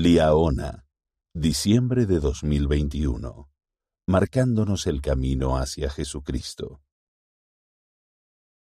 Liaona, diciembre de 2021, marcándonos el camino hacia Jesucristo.